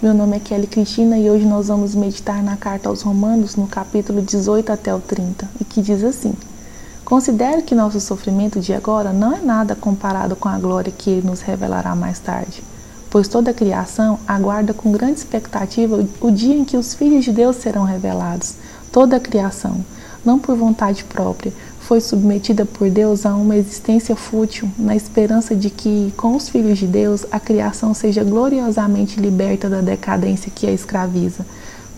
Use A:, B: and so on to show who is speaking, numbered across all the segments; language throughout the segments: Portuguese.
A: Meu nome é Kelly Cristina e hoje nós vamos meditar na carta aos Romanos, no capítulo 18 até o 30, e que diz assim: Considero que nosso sofrimento de agora não é nada comparado com a glória que ele nos revelará mais tarde, pois toda a criação aguarda com grande expectativa o dia em que os filhos de Deus serão revelados. Toda a criação, não por vontade própria, foi submetida por Deus a uma existência fútil, na esperança de que, com os filhos de Deus, a criação seja gloriosamente liberta da decadência que a escraviza.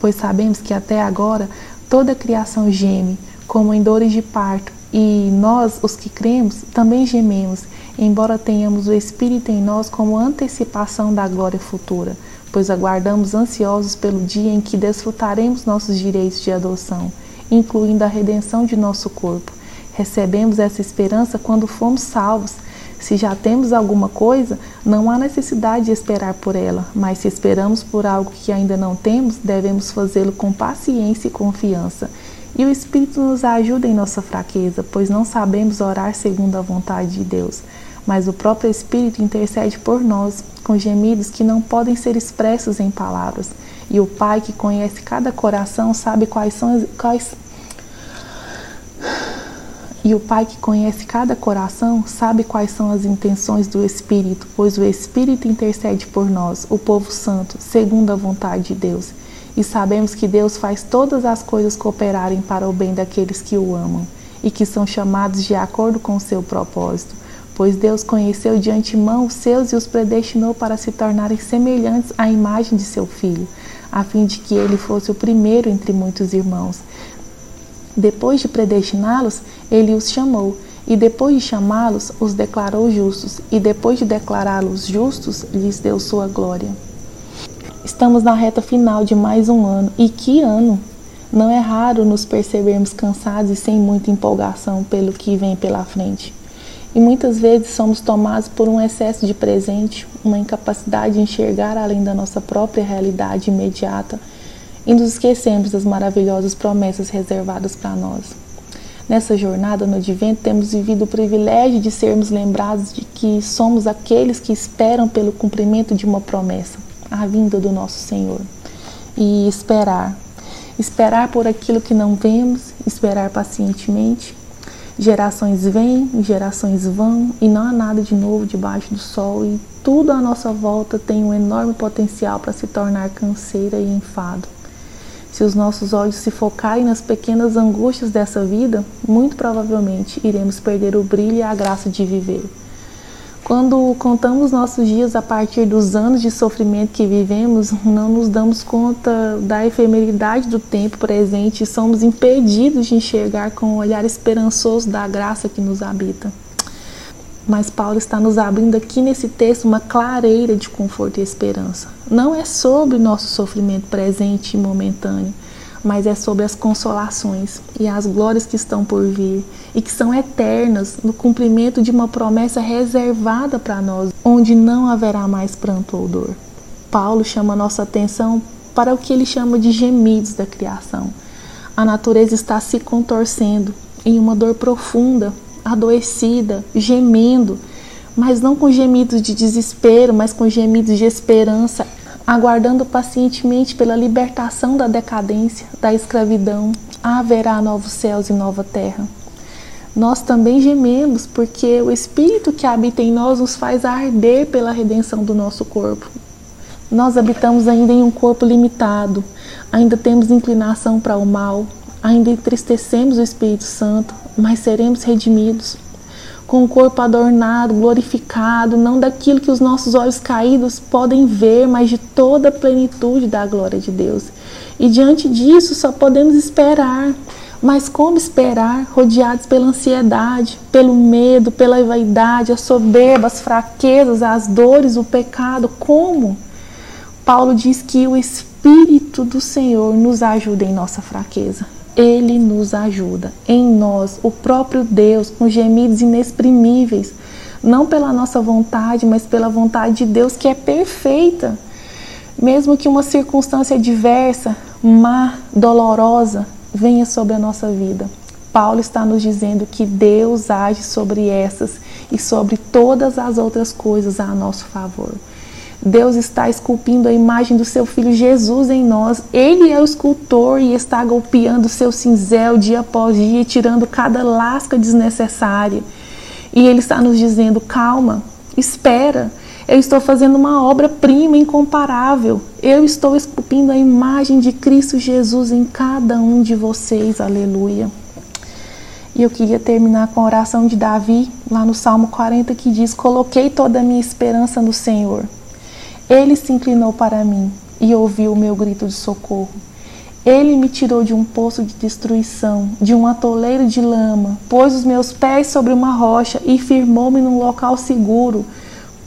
A: Pois sabemos que até agora toda a criação geme, como em dores de parto, e nós, os que cremos, também gememos, embora tenhamos o Espírito em nós como antecipação da glória futura, pois aguardamos ansiosos pelo dia em que desfrutaremos nossos direitos de adoção, incluindo a redenção de nosso corpo Recebemos essa esperança quando fomos salvos. Se já temos alguma coisa, não há necessidade de esperar por ela, mas se esperamos por algo que ainda não temos, devemos fazê-lo com paciência e confiança. E o Espírito nos ajuda em nossa fraqueza, pois não sabemos orar segundo a vontade de Deus. Mas o próprio Espírito intercede por nós, com gemidos que não podem ser expressos em palavras. E o Pai, que conhece cada coração, sabe quais são, quais, e o Pai que conhece cada coração sabe quais são as intenções do Espírito, pois o Espírito intercede por nós, o povo santo, segundo a vontade de Deus. E sabemos que Deus faz todas as coisas cooperarem para o bem daqueles que o amam e que são chamados de acordo com o seu propósito. Pois Deus conheceu de antemão os seus e os predestinou para se tornarem semelhantes à imagem de seu Filho, a fim de que ele fosse o primeiro entre muitos irmãos. Depois de predestiná-los, ele os chamou, e depois de chamá-los, os declarou justos, e depois de declará-los justos, lhes deu sua glória. Estamos na reta final de mais um ano, e que ano! Não é raro nos percebermos cansados e sem muita empolgação pelo que vem pela frente. E muitas vezes somos tomados por um excesso de presente, uma incapacidade de enxergar além da nossa própria realidade imediata e nos esquecemos das maravilhosas promessas reservadas para nós. Nessa jornada no advento, temos vivido o privilégio de sermos lembrados de que somos aqueles que esperam pelo cumprimento de uma promessa, a vinda do nosso Senhor. E esperar. Esperar por aquilo que não vemos, esperar pacientemente. Gerações vêm, gerações vão, e não há nada de novo debaixo do sol, e tudo à nossa volta tem um enorme potencial para se tornar canseira e enfado. Se os nossos olhos se focarem nas pequenas angústias dessa vida, muito provavelmente iremos perder o brilho e a graça de viver. Quando contamos nossos dias a partir dos anos de sofrimento que vivemos, não nos damos conta da efemeridade do tempo presente e somos impedidos de enxergar com o olhar esperançoso da graça que nos habita. Mas Paulo está nos abrindo aqui nesse texto uma clareira de conforto e esperança. Não é sobre o nosso sofrimento presente e momentâneo, mas é sobre as consolações e as glórias que estão por vir e que são eternas no cumprimento de uma promessa reservada para nós, onde não haverá mais pranto ou dor. Paulo chama nossa atenção para o que ele chama de gemidos da criação. A natureza está se contorcendo em uma dor profunda adoecida, gemendo, mas não com gemidos de desespero, mas com gemidos de esperança, aguardando pacientemente pela libertação da decadência, da escravidão. Haverá novos céus e nova terra. Nós também gememos, porque o Espírito que habita em nós nos faz arder pela redenção do nosso corpo. Nós habitamos ainda em um corpo limitado, ainda temos inclinação para o mal, ainda entristecemos o Espírito Santo, mas seremos redimidos com o corpo adornado, glorificado, não daquilo que os nossos olhos caídos podem ver, mas de toda a plenitude da glória de Deus. E diante disso só podemos esperar. Mas como esperar, rodeados pela ansiedade, pelo medo, pela vaidade, a soberba, as fraquezas, as dores, o pecado? Como? Paulo diz que o Espírito do Senhor nos ajuda em nossa fraqueza. Ele nos ajuda. Em nós, o próprio Deus, com gemidos inexprimíveis, não pela nossa vontade, mas pela vontade de Deus que é perfeita. Mesmo que uma circunstância adversa, má, dolorosa, venha sobre a nossa vida. Paulo está nos dizendo que Deus age sobre essas e sobre todas as outras coisas a nosso favor. Deus está esculpindo a imagem do seu filho Jesus em nós. Ele é o escultor e está golpeando seu cinzel dia após dia, tirando cada lasca desnecessária. E ele está nos dizendo: calma, espera. Eu estou fazendo uma obra-prima incomparável. Eu estou esculpindo a imagem de Cristo Jesus em cada um de vocês. Aleluia. E eu queria terminar com a oração de Davi, lá no Salmo 40, que diz: Coloquei toda a minha esperança no Senhor. Ele se inclinou para mim e ouviu o meu grito de socorro. Ele me tirou de um poço de destruição, de um atoleiro de lama, pôs os meus pés sobre uma rocha e firmou-me num local seguro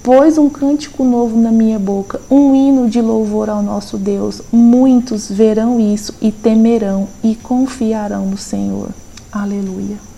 A: pôs um cântico novo na minha boca, um hino de louvor ao nosso Deus. Muitos verão isso e temerão e confiarão no Senhor. Aleluia.